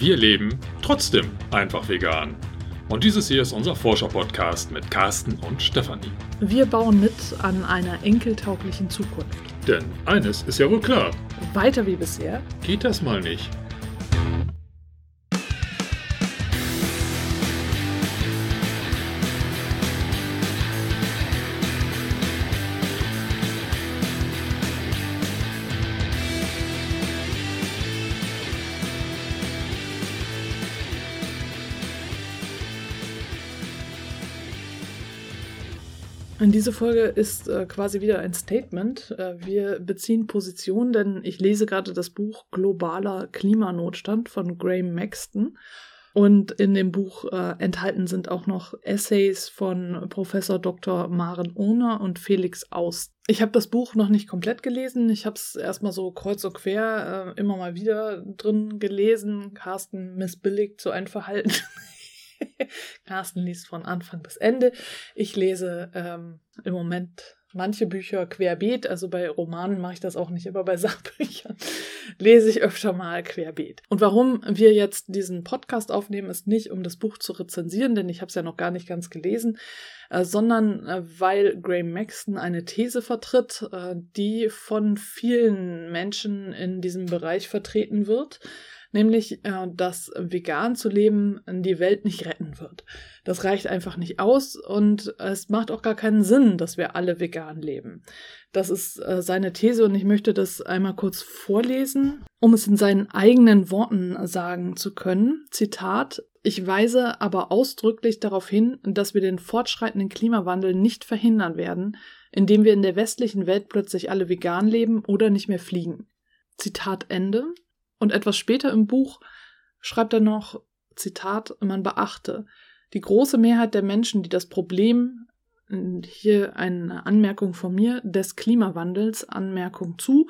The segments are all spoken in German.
Wir leben trotzdem einfach vegan. Und dieses hier ist unser Forscher-Podcast mit Carsten und Stefanie. Wir bauen mit an einer enkeltauglichen Zukunft. Denn eines ist ja wohl klar. Weiter wie bisher geht das mal nicht. In diese Folge ist äh, quasi wieder ein Statement. Äh, wir beziehen Position, denn ich lese gerade das Buch Globaler Klimanotstand von Graham Maxton. Und in dem Buch äh, enthalten sind auch noch Essays von Professor Dr. Maren Ohner und Felix Aust. Ich habe das Buch noch nicht komplett gelesen. Ich habe es erstmal so kreuz und quer äh, immer mal wieder drin gelesen. Carsten missbilligt so ein Verhalten. Carsten liest von Anfang bis Ende. Ich lese ähm, im Moment manche Bücher querbeet, also bei Romanen mache ich das auch nicht, aber bei Sachbüchern lese ich öfter mal querbeet. Und warum wir jetzt diesen Podcast aufnehmen, ist nicht, um das Buch zu rezensieren, denn ich habe es ja noch gar nicht ganz gelesen, äh, sondern äh, weil Graham Maxton eine These vertritt, äh, die von vielen Menschen in diesem Bereich vertreten wird nämlich, äh, dass vegan zu leben die Welt nicht retten wird. Das reicht einfach nicht aus und es macht auch gar keinen Sinn, dass wir alle vegan leben. Das ist äh, seine These und ich möchte das einmal kurz vorlesen, um es in seinen eigenen Worten sagen zu können. Zitat ich weise aber ausdrücklich darauf hin, dass wir den fortschreitenden Klimawandel nicht verhindern werden, indem wir in der westlichen Welt plötzlich alle vegan leben oder nicht mehr fliegen. Zitat Ende. Und etwas später im Buch schreibt er noch, Zitat, man beachte, die große Mehrheit der Menschen, die das Problem, hier eine Anmerkung von mir, des Klimawandels, Anmerkung zu,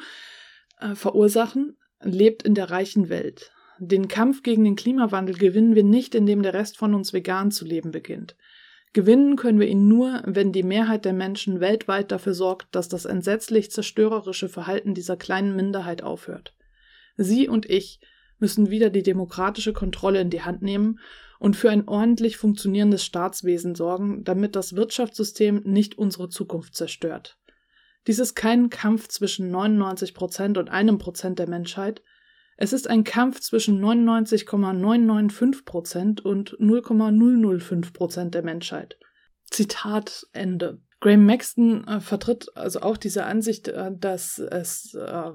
äh, verursachen, lebt in der reichen Welt. Den Kampf gegen den Klimawandel gewinnen wir nicht, indem der Rest von uns vegan zu leben beginnt. Gewinnen können wir ihn nur, wenn die Mehrheit der Menschen weltweit dafür sorgt, dass das entsetzlich zerstörerische Verhalten dieser kleinen Minderheit aufhört. Sie und ich müssen wieder die demokratische Kontrolle in die Hand nehmen und für ein ordentlich funktionierendes Staatswesen sorgen, damit das Wirtschaftssystem nicht unsere Zukunft zerstört. Dies ist kein Kampf zwischen 99 Prozent und einem Prozent der Menschheit. Es ist ein Kampf zwischen 99,995 Prozent und 0,005 Prozent der Menschheit. Zitat Ende. Graham Maxton äh, vertritt also auch diese Ansicht, äh, dass es äh,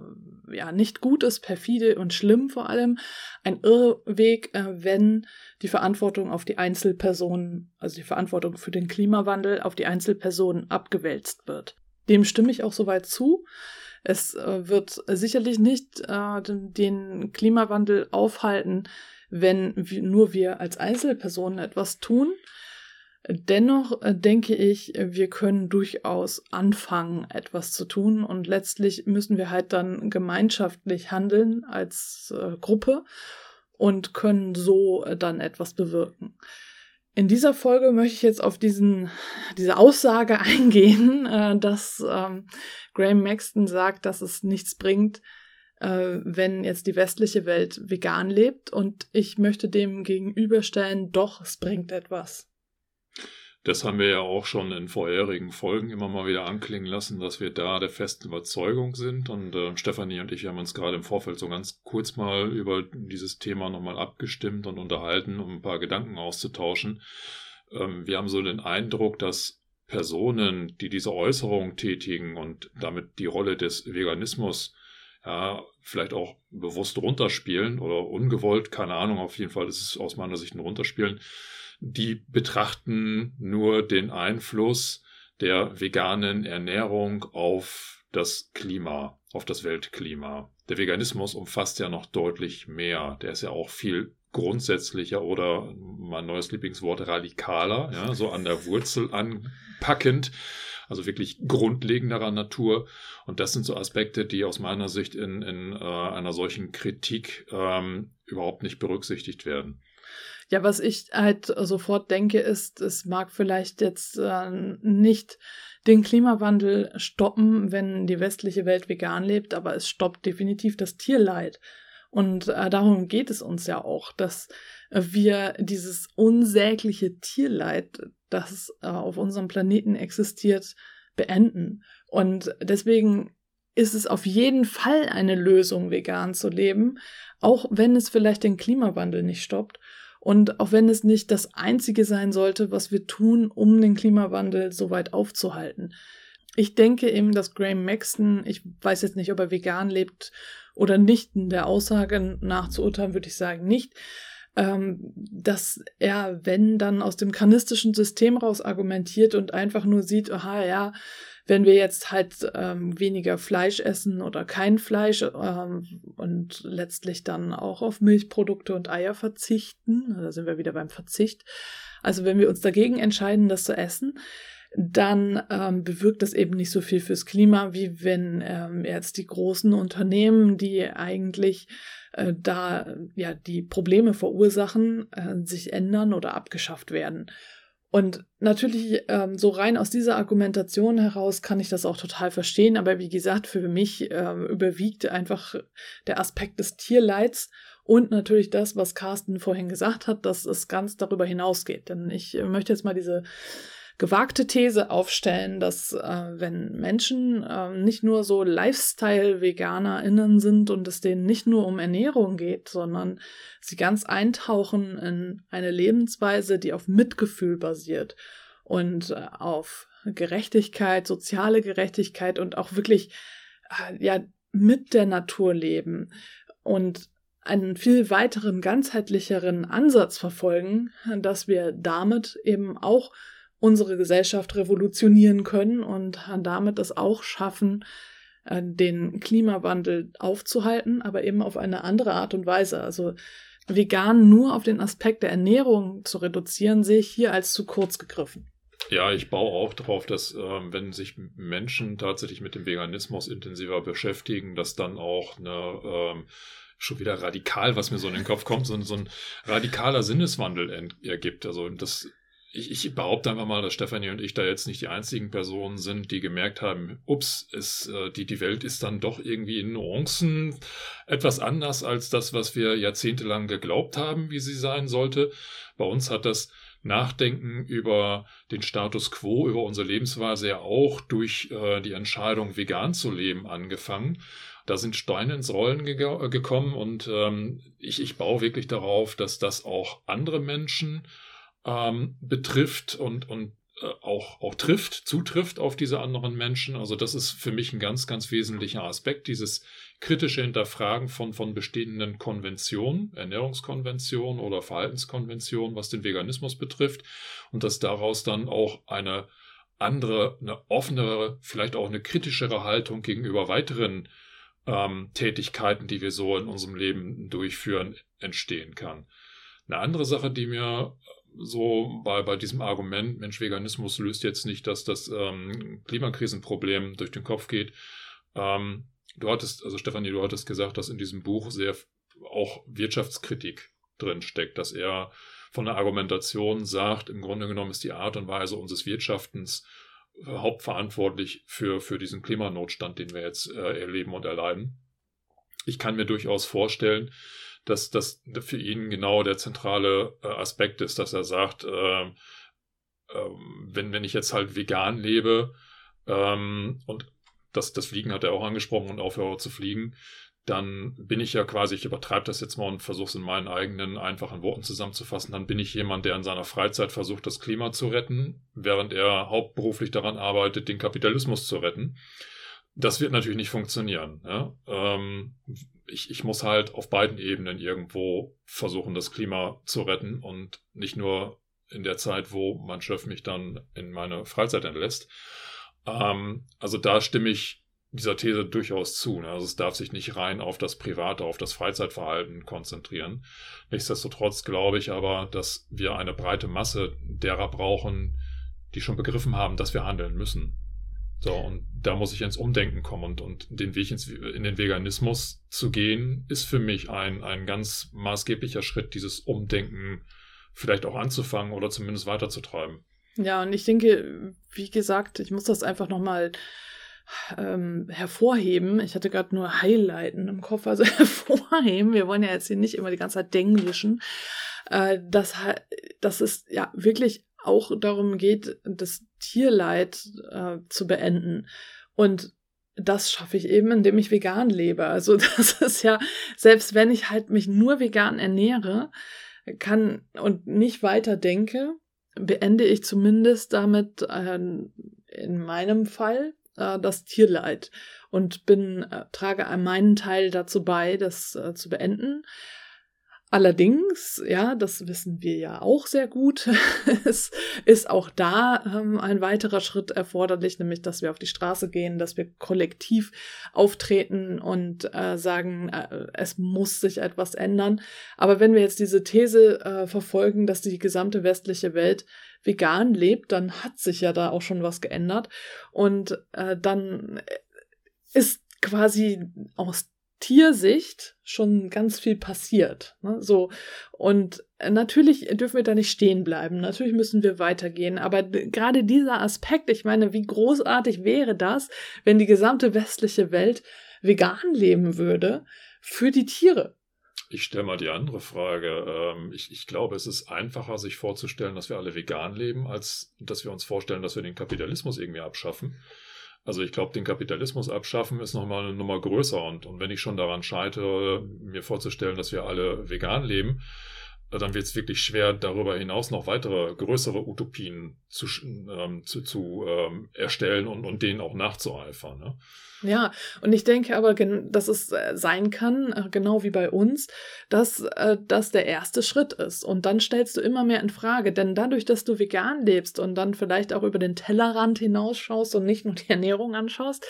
ja nicht gut ist, perfide und schlimm vor allem, ein Irrweg, äh, wenn die Verantwortung auf die Einzelpersonen, also die Verantwortung für den Klimawandel auf die Einzelpersonen abgewälzt wird. Dem stimme ich auch soweit zu. Es äh, wird sicherlich nicht äh, den Klimawandel aufhalten, wenn nur wir als Einzelpersonen etwas tun. Dennoch äh, denke ich, wir können durchaus anfangen, etwas zu tun und letztlich müssen wir halt dann gemeinschaftlich handeln als äh, Gruppe und können so äh, dann etwas bewirken. In dieser Folge möchte ich jetzt auf diesen, diese Aussage eingehen, äh, dass ähm, Graham Maxton sagt, dass es nichts bringt, äh, wenn jetzt die westliche Welt vegan lebt. Und ich möchte dem gegenüberstellen, doch, es bringt etwas. Das haben wir ja auch schon in vorherigen Folgen immer mal wieder anklingen lassen, dass wir da der festen Überzeugung sind. Und äh, Stefanie und ich haben uns gerade im Vorfeld so ganz kurz mal über dieses Thema nochmal abgestimmt und unterhalten, um ein paar Gedanken auszutauschen. Ähm, wir haben so den Eindruck, dass Personen, die diese Äußerung tätigen und damit die Rolle des Veganismus ja, vielleicht auch bewusst runterspielen oder ungewollt, keine Ahnung, auf jeden Fall ist es aus meiner Sicht ein Runterspielen, die betrachten nur den Einfluss der veganen Ernährung auf das Klima, auf das Weltklima. Der Veganismus umfasst ja noch deutlich mehr. Der ist ja auch viel grundsätzlicher oder mein neues Lieblingswort radikaler, ja, so an der Wurzel anpackend, also wirklich grundlegenderer Natur. Und das sind so Aspekte, die aus meiner Sicht in, in äh, einer solchen Kritik ähm, überhaupt nicht berücksichtigt werden. Ja, was ich halt sofort denke, ist, es mag vielleicht jetzt äh, nicht den Klimawandel stoppen, wenn die westliche Welt vegan lebt, aber es stoppt definitiv das Tierleid. Und äh, darum geht es uns ja auch, dass wir dieses unsägliche Tierleid, das äh, auf unserem Planeten existiert, beenden. Und deswegen ist es auf jeden Fall eine Lösung, vegan zu leben, auch wenn es vielleicht den Klimawandel nicht stoppt und auch wenn es nicht das Einzige sein sollte, was wir tun, um den Klimawandel so weit aufzuhalten. Ich denke eben, dass Graham Maxton, ich weiß jetzt nicht, ob er vegan lebt oder nicht, in der Aussage nachzuurteilen, würde ich sagen nicht, ähm, dass er, wenn dann aus dem kanistischen System raus argumentiert und einfach nur sieht, aha, ja, wenn wir jetzt halt ähm, weniger Fleisch essen oder kein Fleisch ähm, und letztlich dann auch auf Milchprodukte und Eier verzichten, da sind wir wieder beim Verzicht, also wenn wir uns dagegen entscheiden, das zu essen, dann ähm, bewirkt das eben nicht so viel fürs Klima, wie wenn ähm, jetzt die großen Unternehmen, die eigentlich äh, da ja die Probleme verursachen, äh, sich ändern oder abgeschafft werden. Und natürlich, ähm, so rein aus dieser Argumentation heraus kann ich das auch total verstehen, aber wie gesagt, für mich äh, überwiegt einfach der Aspekt des Tierleids und natürlich das, was Carsten vorhin gesagt hat, dass es ganz darüber hinausgeht. Denn ich möchte jetzt mal diese gewagte These aufstellen, dass äh, wenn Menschen äh, nicht nur so Lifestyle-VeganerInnen sind und es denen nicht nur um Ernährung geht, sondern sie ganz eintauchen in eine Lebensweise, die auf Mitgefühl basiert und äh, auf Gerechtigkeit, soziale Gerechtigkeit und auch wirklich äh, ja mit der Natur leben und einen viel weiteren, ganzheitlicheren Ansatz verfolgen, dass wir damit eben auch unsere Gesellschaft revolutionieren können und damit es auch schaffen, äh, den Klimawandel aufzuhalten, aber eben auf eine andere Art und Weise. Also vegan nur auf den Aspekt der Ernährung zu reduzieren, sehe ich hier als zu kurz gegriffen. Ja, ich baue auch darauf, dass ähm, wenn sich Menschen tatsächlich mit dem Veganismus intensiver beschäftigen, dass dann auch eine ähm, schon wieder radikal, was mir so in den Kopf kommt, so, so ein radikaler Sinneswandel ergibt. Also das ich, ich behaupte einfach mal, dass Stefanie und ich da jetzt nicht die einzigen Personen sind, die gemerkt haben, ups, es, äh, die, die Welt ist dann doch irgendwie in Nuancen etwas anders als das, was wir jahrzehntelang geglaubt haben, wie sie sein sollte. Bei uns hat das Nachdenken über den Status quo, über unsere Lebensweise ja auch durch äh, die Entscheidung, vegan zu leben, angefangen. Da sind Steine ins Rollen ge gekommen und ähm, ich, ich baue wirklich darauf, dass das auch andere Menschen ähm, betrifft und, und äh, auch, auch trifft, zutrifft auf diese anderen Menschen. Also das ist für mich ein ganz, ganz wesentlicher Aspekt, dieses kritische Hinterfragen von, von bestehenden Konventionen, Ernährungskonventionen oder Verhaltenskonventionen, was den Veganismus betrifft und dass daraus dann auch eine andere, eine offenere, vielleicht auch eine kritischere Haltung gegenüber weiteren ähm, Tätigkeiten, die wir so in unserem Leben durchführen, entstehen kann. Eine andere Sache, die mir so bei, bei diesem Argument, Mensch, Veganismus löst jetzt nicht, dass das ähm, Klimakrisenproblem durch den Kopf geht. Ähm, du hattest, also Stefanie, du hattest gesagt, dass in diesem Buch sehr auch Wirtschaftskritik drin steckt, dass er von der Argumentation sagt, im Grunde genommen ist die Art und Weise unseres Wirtschaftens hauptverantwortlich für, für diesen Klimanotstand, den wir jetzt äh, erleben und erleiden. Ich kann mir durchaus vorstellen, dass das für ihn genau der zentrale äh, Aspekt ist, dass er sagt, äh, äh, wenn, wenn ich jetzt halt vegan lebe ähm, und das, das Fliegen hat er auch angesprochen und aufhöre zu fliegen, dann bin ich ja quasi, ich übertreibe das jetzt mal und versuche es in meinen eigenen einfachen Worten zusammenzufassen, dann bin ich jemand, der in seiner Freizeit versucht, das Klima zu retten, während er hauptberuflich daran arbeitet, den Kapitalismus zu retten. Das wird natürlich nicht funktionieren. Ja? Ähm, ich, ich muss halt auf beiden Ebenen irgendwo versuchen, das Klima zu retten und nicht nur in der Zeit, wo mein Chef mich dann in meine Freizeit entlässt. Ähm, also da stimme ich dieser These durchaus zu. Ne? Also es darf sich nicht rein auf das Private, auf das Freizeitverhalten konzentrieren. Nichtsdestotrotz glaube ich aber, dass wir eine breite Masse derer brauchen, die schon begriffen haben, dass wir handeln müssen. So, und da muss ich ins Umdenken kommen und, und den Weg ins, in den Veganismus zu gehen, ist für mich ein, ein ganz maßgeblicher Schritt, dieses Umdenken vielleicht auch anzufangen oder zumindest weiterzutreiben. Ja, und ich denke, wie gesagt, ich muss das einfach nochmal ähm, hervorheben. Ich hatte gerade nur Highlighten im Kopf, also hervorheben. Wir wollen ja jetzt hier nicht immer die ganze Zeit denglischen. Äh, dass, dass es ja wirklich auch darum geht, das Tierleid äh, zu beenden. Und das schaffe ich eben, indem ich vegan lebe. Also das ist ja, selbst wenn ich halt mich nur vegan ernähre, kann und nicht weiter denke, beende ich zumindest damit äh, in meinem Fall äh, das Tierleid und bin äh, trage meinen Teil dazu bei, das äh, zu beenden. Allerdings, ja, das wissen wir ja auch sehr gut, es ist auch da ähm, ein weiterer Schritt erforderlich, nämlich dass wir auf die Straße gehen, dass wir kollektiv auftreten und äh, sagen, äh, es muss sich etwas ändern. Aber wenn wir jetzt diese These äh, verfolgen, dass die gesamte westliche Welt vegan lebt, dann hat sich ja da auch schon was geändert. Und äh, dann ist quasi aus Tiersicht schon ganz viel passiert. Ne? So und natürlich dürfen wir da nicht stehen bleiben. Natürlich müssen wir weitergehen. Aber gerade dieser Aspekt, ich meine, wie großartig wäre das, wenn die gesamte westliche Welt vegan leben würde für die Tiere? Ich stelle mal die andere Frage. Ähm, ich, ich, glaube, es ist einfacher, sich vorzustellen, dass wir alle vegan leben, als dass wir uns vorstellen, dass wir den Kapitalismus irgendwie abschaffen. Also ich glaube, den Kapitalismus abschaffen ist nochmal eine Nummer größer. Und, und wenn ich schon daran scheitere, mir vorzustellen, dass wir alle vegan leben, dann wird es wirklich schwer, darüber hinaus noch weitere größere Utopien zu, ähm, zu, zu ähm, erstellen und, und denen auch nachzueifern. Ne? Ja, und ich denke aber, dass es äh, sein kann, äh, genau wie bei uns, dass äh, das der erste Schritt ist. Und dann stellst du immer mehr in Frage. Denn dadurch, dass du vegan lebst und dann vielleicht auch über den Tellerrand hinausschaust und nicht nur die Ernährung anschaust,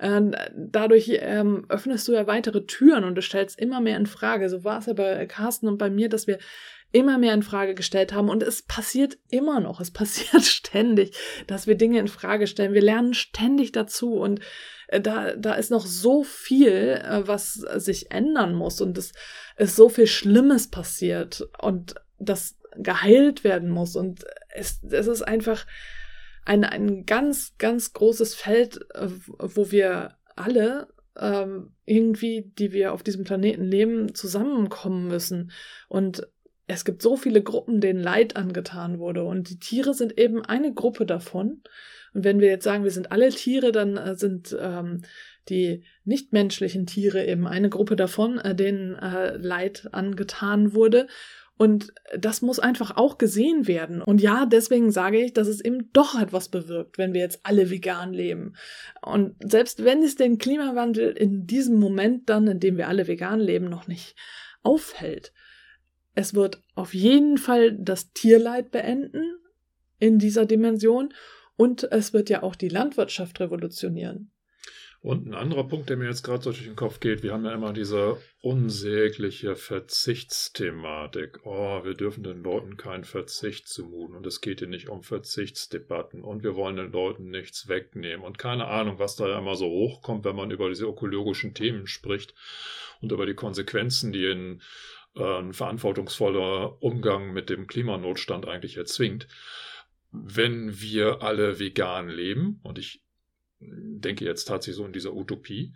dadurch ähm, öffnest du ja weitere Türen und du stellst immer mehr in Frage. So war es ja bei Carsten und bei mir, dass wir immer mehr in Frage gestellt haben und es passiert immer noch, es passiert ständig, dass wir Dinge in Frage stellen. Wir lernen ständig dazu und da, da ist noch so viel, äh, was sich ändern muss und es ist so viel Schlimmes passiert und das geheilt werden muss und es, es ist einfach ein, ein ganz, ganz großes Feld, äh, wo wir alle ähm, irgendwie, die wir auf diesem Planeten leben, zusammenkommen müssen. Und es gibt so viele Gruppen, denen Leid angetan wurde. Und die Tiere sind eben eine Gruppe davon. Und wenn wir jetzt sagen, wir sind alle Tiere, dann äh, sind ähm, die nichtmenschlichen Tiere eben eine Gruppe davon, äh, denen äh, Leid angetan wurde. Und das muss einfach auch gesehen werden. Und ja, deswegen sage ich, dass es eben doch etwas bewirkt, wenn wir jetzt alle vegan leben. Und selbst wenn es den Klimawandel in diesem Moment dann, in dem wir alle vegan leben, noch nicht aufhält, es wird auf jeden Fall das Tierleid beenden in dieser Dimension und es wird ja auch die Landwirtschaft revolutionieren. Und ein anderer Punkt, der mir jetzt gerade durch den Kopf geht, wir haben ja immer diese unsägliche Verzichtsthematik. Oh, wir dürfen den Leuten keinen Verzicht zumuten und es geht hier nicht um Verzichtsdebatten und wir wollen den Leuten nichts wegnehmen und keine Ahnung, was da ja immer so hochkommt, wenn man über diese ökologischen Themen spricht und über die Konsequenzen, die in ein verantwortungsvoller Umgang mit dem Klimanotstand eigentlich erzwingt. Wenn wir alle vegan leben, und ich denke jetzt tatsächlich so in dieser Utopie,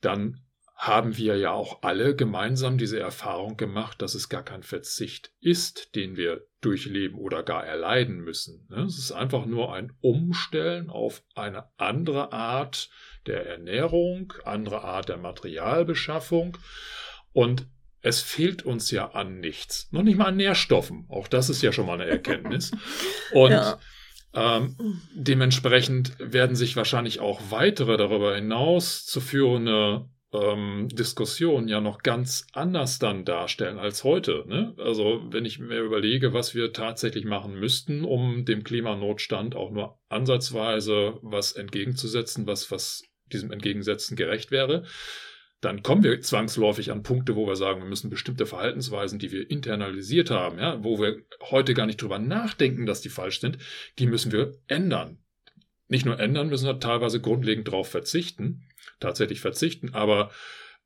dann haben wir ja auch alle gemeinsam diese Erfahrung gemacht, dass es gar kein Verzicht ist, den wir durchleben oder gar erleiden müssen. Ne? Es ist einfach nur ein Umstellen auf eine andere Art der Ernährung, andere Art der Materialbeschaffung. Und es fehlt uns ja an nichts. Noch nicht mal an Nährstoffen. Auch das ist ja schon mal eine Erkenntnis. Und ja. ähm, dementsprechend werden sich wahrscheinlich auch weitere darüber hinaus zu führende ähm, Diskussionen ja noch ganz anders dann darstellen als heute. Ne? Also wenn ich mir überlege, was wir tatsächlich machen müssten, um dem Klimanotstand auch nur ansatzweise was entgegenzusetzen, was, was diesem Entgegensetzen gerecht wäre, dann kommen wir zwangsläufig an Punkte, wo wir sagen, wir müssen bestimmte Verhaltensweisen, die wir internalisiert haben, ja, wo wir heute gar nicht drüber nachdenken, dass die falsch sind, die müssen wir ändern. Nicht nur ändern, müssen wir teilweise grundlegend darauf verzichten, tatsächlich verzichten, aber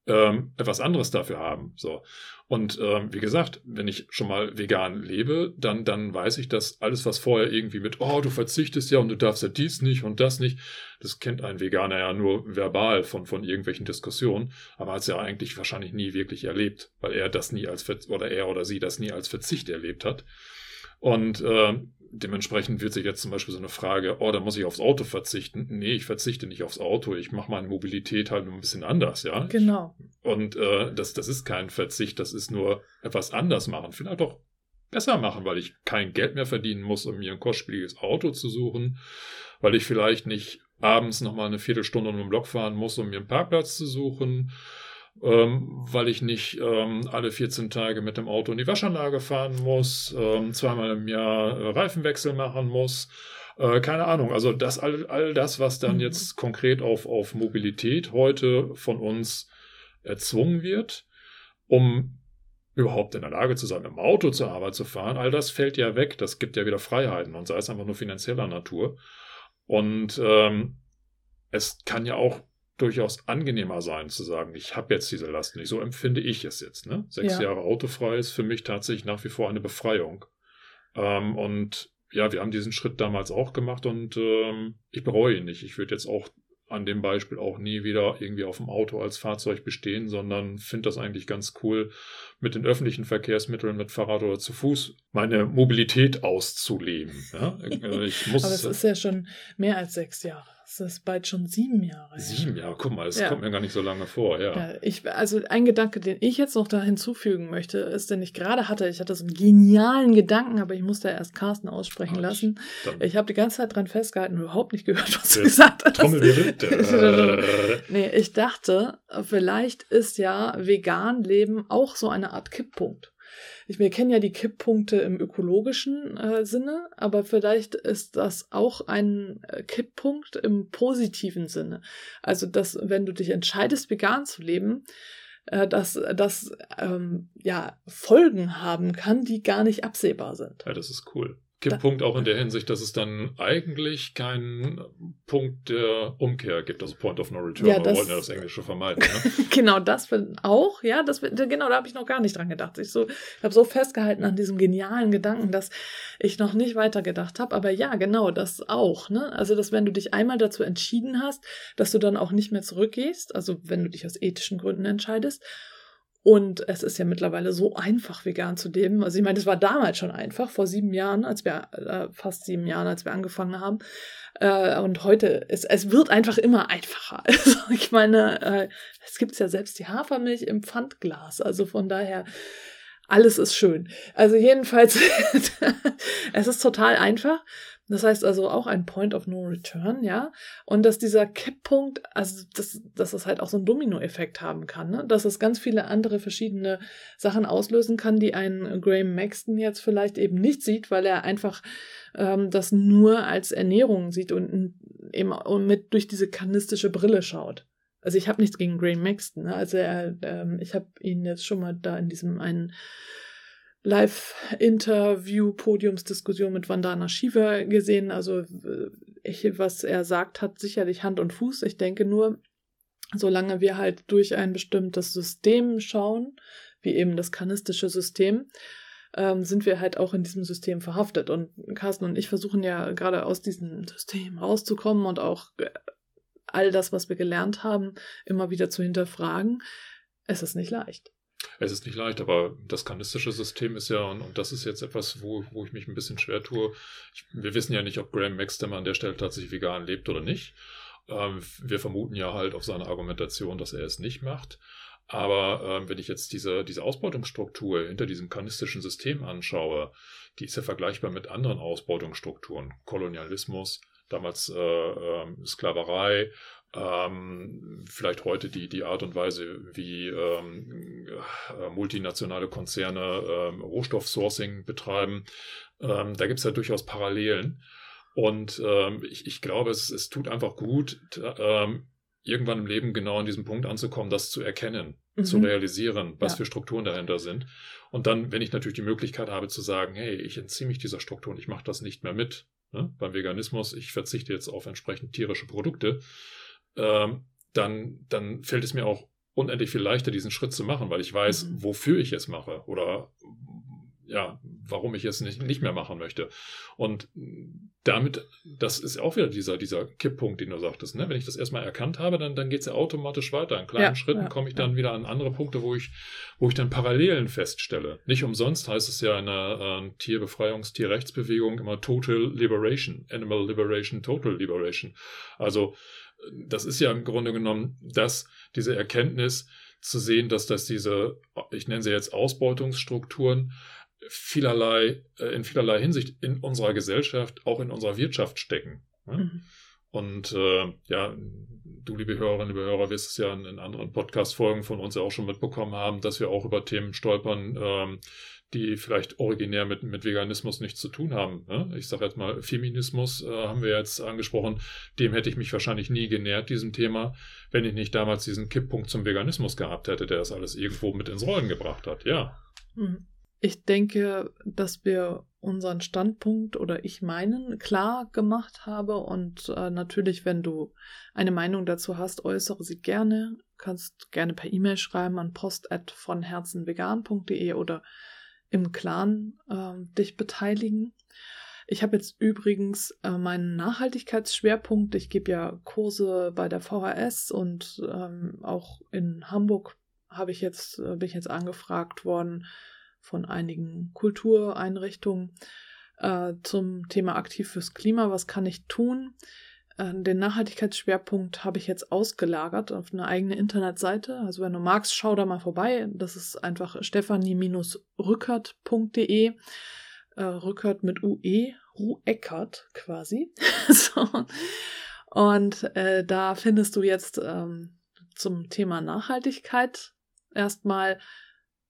ähm, etwas anderes dafür haben. So. Und ähm, wie gesagt, wenn ich schon mal vegan lebe, dann, dann weiß ich, dass alles, was vorher irgendwie mit, oh, du verzichtest ja und du darfst ja dies nicht und das nicht, das kennt ein Veganer ja nur verbal von, von irgendwelchen Diskussionen, aber hat es ja eigentlich wahrscheinlich nie wirklich erlebt, weil er das nie als oder er oder sie das nie als Verzicht erlebt hat. Und äh, dementsprechend wird sich jetzt zum Beispiel so eine Frage, oh, da muss ich aufs Auto verzichten. Nee, ich verzichte nicht aufs Auto, ich mache meine Mobilität halt ein bisschen anders, ja. Genau. Und äh, das, das ist kein Verzicht, das ist nur etwas anders machen. Vielleicht auch besser machen, weil ich kein Geld mehr verdienen muss, um mir ein kostspieliges Auto zu suchen, weil ich vielleicht nicht abends nochmal eine Viertelstunde um den Block fahren muss, um mir einen Parkplatz zu suchen weil ich nicht ähm, alle 14 Tage mit dem Auto in die Waschanlage fahren muss, ähm, zweimal im Jahr äh, Reifenwechsel machen muss. Äh, keine Ahnung, also das all, all das, was dann mhm. jetzt konkret auf, auf Mobilität heute von uns erzwungen wird, um überhaupt in der Lage zu sein, im Auto zur Arbeit zu fahren, all das fällt ja weg. Das gibt ja wieder Freiheiten und sei es einfach nur finanzieller Natur. Und ähm, es kann ja auch durchaus angenehmer sein, zu sagen, ich habe jetzt diese Last nicht. So empfinde ich es jetzt. Ne? Sechs ja. Jahre autofrei ist für mich tatsächlich nach wie vor eine Befreiung. Ähm, und ja, wir haben diesen Schritt damals auch gemacht und ähm, ich bereue ihn nicht. Ich würde jetzt auch an dem Beispiel auch nie wieder irgendwie auf dem Auto als Fahrzeug bestehen, sondern finde das eigentlich ganz cool, mit den öffentlichen Verkehrsmitteln, mit Fahrrad oder zu Fuß meine Mobilität auszuleben. Ja? Ich muss, Aber es ist ja schon mehr als sechs Jahre. Das ist bald schon sieben Jahre. Sieben Jahre, guck mal, das ja. kommt mir gar nicht so lange vor, ja. ja. ich, also ein Gedanke, den ich jetzt noch da hinzufügen möchte, ist, den ich gerade hatte, ich hatte so einen genialen Gedanken, aber ich musste erst Carsten aussprechen Ach, lassen. Ich habe die ganze Zeit dran festgehalten und überhaupt nicht gehört, was du gesagt hast. Nee, ich dachte, vielleicht ist ja vegan Leben auch so eine Art Kipppunkt. Ich, wir kennen ja die Kipppunkte im ökologischen äh, Sinne, aber vielleicht ist das auch ein äh, Kipppunkt im positiven Sinne. Also, dass wenn du dich entscheidest, vegan zu leben, äh, dass das ähm, ja Folgen haben kann, die gar nicht absehbar sind. Ja, das ist cool. Kipppunkt auch in der Hinsicht, dass es dann eigentlich keinen Punkt der Umkehr gibt, also Point of No Return. Ja, Wir wollen ja das Englische vermeiden. Ne? genau, das auch, ja, das, genau, da habe ich noch gar nicht dran gedacht. Ich so, habe so festgehalten an diesem genialen Gedanken, dass ich noch nicht weiter gedacht habe. Aber ja, genau, das auch. Ne? Also, dass wenn du dich einmal dazu entschieden hast, dass du dann auch nicht mehr zurückgehst, also wenn du dich aus ethischen Gründen entscheidest und es ist ja mittlerweile so einfach, vegan zu leben. Also ich meine, es war damals schon einfach, vor sieben Jahren, als wir, äh, fast sieben Jahren, als wir angefangen haben. Äh, und heute, ist, es wird einfach immer einfacher. Also ich meine, äh, es gibt ja selbst die Hafermilch im Pfandglas. Also von daher, alles ist schön. Also jedenfalls, es ist total einfach. Das heißt also auch ein Point of No Return, ja. Und dass dieser Kipppunkt, also dass, dass das halt auch so einen Dominoeffekt haben kann, ne? dass es ganz viele andere verschiedene Sachen auslösen kann, die ein Graham Maxton jetzt vielleicht eben nicht sieht, weil er einfach ähm, das nur als Ernährung sieht und eben mit durch diese kanistische Brille schaut. Also ich habe nichts gegen Graham Maxton, ne? also er, ähm, ich habe ihn jetzt schon mal da in diesem einen Live-Interview-Podiumsdiskussion mit Vandana Shiva gesehen. Also, äh, ich, was er sagt, hat sicherlich Hand und Fuß. Ich denke nur, solange wir halt durch ein bestimmtes System schauen, wie eben das kanistische System, ähm, sind wir halt auch in diesem System verhaftet. Und Carsten und ich versuchen ja gerade aus diesem System rauszukommen und auch äh, all das, was wir gelernt haben, immer wieder zu hinterfragen. Es ist nicht leicht. Es ist nicht leicht, aber das kanistische System ist ja, und, und das ist jetzt etwas, wo, wo ich mich ein bisschen schwer tue. Ich, wir wissen ja nicht, ob Graham Maxter an der Stelle tatsächlich vegan lebt oder nicht. Ähm, wir vermuten ja halt auf seine Argumentation, dass er es nicht macht. Aber ähm, wenn ich jetzt diese, diese Ausbeutungsstruktur hinter diesem kanistischen System anschaue, die ist ja vergleichbar mit anderen Ausbeutungsstrukturen. Kolonialismus, damals äh, äh, Sklaverei, ähm, vielleicht heute die, die Art und Weise, wie ähm, äh, multinationale Konzerne ähm, Rohstoffsourcing betreiben. Ähm, da gibt es ja durchaus Parallelen. Und ähm, ich, ich glaube, es, es tut einfach gut, ähm, irgendwann im Leben genau an diesem Punkt anzukommen, das zu erkennen, mhm. zu realisieren, was ja. für Strukturen dahinter sind. Und dann, wenn ich natürlich die Möglichkeit habe zu sagen, hey, ich entziehe mich dieser Struktur und ich mache das nicht mehr mit, ne? beim Veganismus, ich verzichte jetzt auf entsprechend tierische Produkte, ähm, dann, dann fällt es mir auch unendlich viel leichter, diesen Schritt zu machen, weil ich weiß, mhm. wofür ich es mache oder ja, warum ich es nicht, nicht mehr machen möchte. Und damit, das ist auch wieder dieser, dieser Kipppunkt, den du sagtest. Ne? Wenn ich das erstmal erkannt habe, dann, dann geht es ja automatisch weiter. In kleinen ja, Schritten ja, komme ich dann ja. wieder an andere Punkte, wo ich, wo ich dann Parallelen feststelle. Nicht umsonst heißt es ja in der äh, Tierbefreiungs-, Tierrechtsbewegung immer Total Liberation, Animal Liberation, Total Liberation. Also das ist ja im Grunde genommen das, diese Erkenntnis zu sehen, dass das diese, ich nenne sie jetzt Ausbeutungsstrukturen, vielerlei, äh, in vielerlei Hinsicht in unserer Gesellschaft, auch in unserer Wirtschaft stecken. Ne? Mhm. Und äh, ja, du, liebe Hörerinnen, liebe Hörer, wirst es ja in, in anderen Podcast-Folgen von uns ja auch schon mitbekommen haben, dass wir auch über Themen stolpern, ähm, die vielleicht originär mit, mit Veganismus nichts zu tun haben. Ne? Ich sage jetzt mal, Feminismus äh, haben wir jetzt angesprochen. Dem hätte ich mich wahrscheinlich nie genähert, diesem Thema, wenn ich nicht damals diesen Kipppunkt zum Veganismus gehabt hätte, der das alles irgendwo mit ins Rollen gebracht hat. Ja. Mhm. Ich denke, dass wir unseren Standpunkt oder ich meinen klar gemacht habe und äh, natürlich, wenn du eine Meinung dazu hast, äußere sie gerne. Kannst gerne per E-Mail schreiben an post@vonherzenvegan.de oder im Clan äh, dich beteiligen. Ich habe jetzt übrigens äh, meinen Nachhaltigkeitsschwerpunkt. Ich gebe ja Kurse bei der VHS und ähm, auch in Hamburg habe ich jetzt äh, bin ich jetzt angefragt worden von einigen Kultureinrichtungen äh, zum Thema aktiv fürs Klima. Was kann ich tun? Äh, den Nachhaltigkeitsschwerpunkt habe ich jetzt ausgelagert auf eine eigene Internetseite. Also wenn du magst, schau da mal vorbei. Das ist einfach stephanie-rückert.de. Äh, Rückert mit UE, Rueckert quasi. so. Und äh, da findest du jetzt ähm, zum Thema Nachhaltigkeit erstmal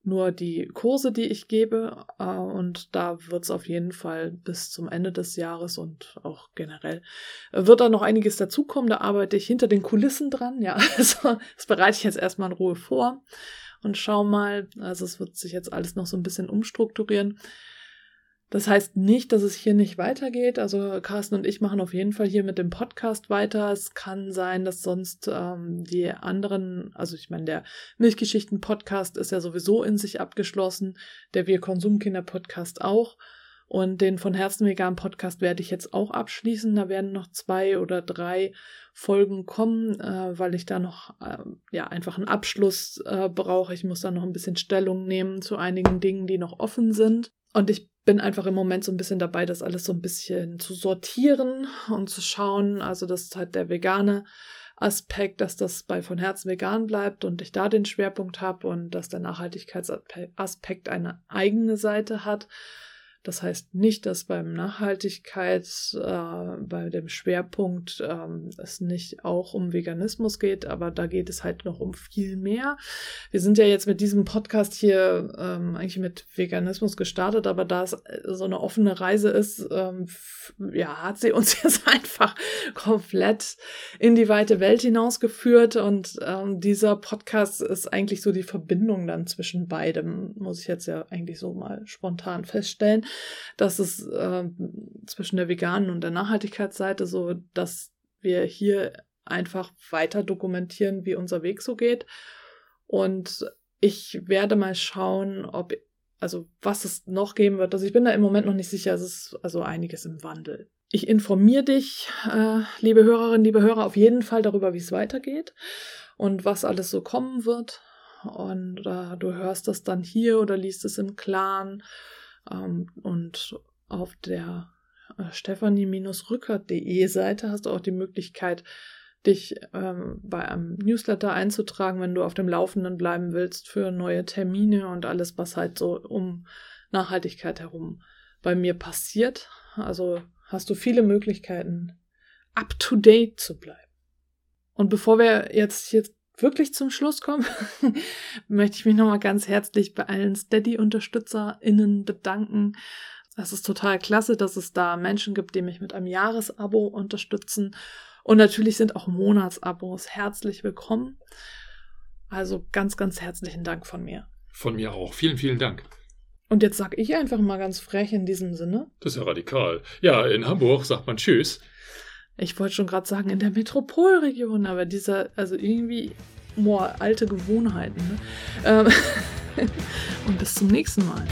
nur die Kurse, die ich gebe. Äh, und da wird es auf jeden Fall bis zum Ende des Jahres und auch generell äh, wird da noch einiges dazukommen. Da arbeite ich hinter den Kulissen dran. Ja, also das bereite ich jetzt erstmal in Ruhe vor und schau mal. Also es wird sich jetzt alles noch so ein bisschen umstrukturieren. Das heißt nicht, dass es hier nicht weitergeht. Also Carsten und ich machen auf jeden Fall hier mit dem Podcast weiter. Es kann sein, dass sonst ähm, die anderen, also ich meine, der Milchgeschichten-Podcast ist ja sowieso in sich abgeschlossen, der Wir Konsumkinder-Podcast auch. Und den von Herzen vegan Podcast werde ich jetzt auch abschließen. Da werden noch zwei oder drei Folgen kommen, äh, weil ich da noch äh, ja einfach einen Abschluss äh, brauche. Ich muss da noch ein bisschen Stellung nehmen zu einigen Dingen, die noch offen sind. Und ich bin einfach im Moment so ein bisschen dabei, das alles so ein bisschen zu sortieren und zu schauen. Also, das ist halt der vegane Aspekt, dass das bei von Herzen vegan bleibt und ich da den Schwerpunkt habe und dass der Nachhaltigkeitsaspekt eine eigene Seite hat. Das heißt nicht, dass beim Nachhaltigkeit, äh, bei dem Schwerpunkt ähm, es nicht auch um Veganismus geht, aber da geht es halt noch um viel mehr. Wir sind ja jetzt mit diesem Podcast hier ähm, eigentlich mit Veganismus gestartet, aber da es äh, so eine offene Reise ist, ähm, ja, hat sie uns jetzt einfach komplett in die weite Welt hinausgeführt und ähm, dieser Podcast ist eigentlich so die Verbindung dann zwischen beidem, muss ich jetzt ja eigentlich so mal spontan feststellen dass es äh, zwischen der veganen und der Nachhaltigkeitsseite so, dass wir hier einfach weiter dokumentieren, wie unser Weg so geht. Und ich werde mal schauen, ob, also was es noch geben wird. Also ich bin da im Moment noch nicht sicher. Es ist also einiges im Wandel. Ich informiere dich, äh, liebe Hörerinnen, liebe Hörer, auf jeden Fall darüber, wie es weitergeht und was alles so kommen wird. Und äh, du hörst das dann hier oder liest es im Clan ähm, und auf der äh, stephanie-rückert.de Seite hast du auch die Möglichkeit, dich ähm, bei einem Newsletter einzutragen, wenn du auf dem Laufenden bleiben willst für neue Termine und alles, was halt so um Nachhaltigkeit herum bei mir passiert. Also hast du viele Möglichkeiten, up to date zu bleiben. Und bevor wir jetzt hier wirklich zum Schluss kommen, möchte ich mich nochmal ganz herzlich bei allen Steady-UnterstützerInnen bedanken. Es ist total klasse, dass es da Menschen gibt, die mich mit einem Jahresabo unterstützen. Und natürlich sind auch Monatsabos herzlich willkommen. Also ganz, ganz herzlichen Dank von mir. Von mir auch. Vielen, vielen Dank. Und jetzt sag ich einfach mal ganz frech in diesem Sinne. Das ist ja radikal. Ja, in Hamburg sagt man Tschüss ich wollte schon gerade sagen, in der Metropolregion, aber dieser, also irgendwie, boah, alte Gewohnheiten. Ne? Ähm und bis zum nächsten Mal. Ne?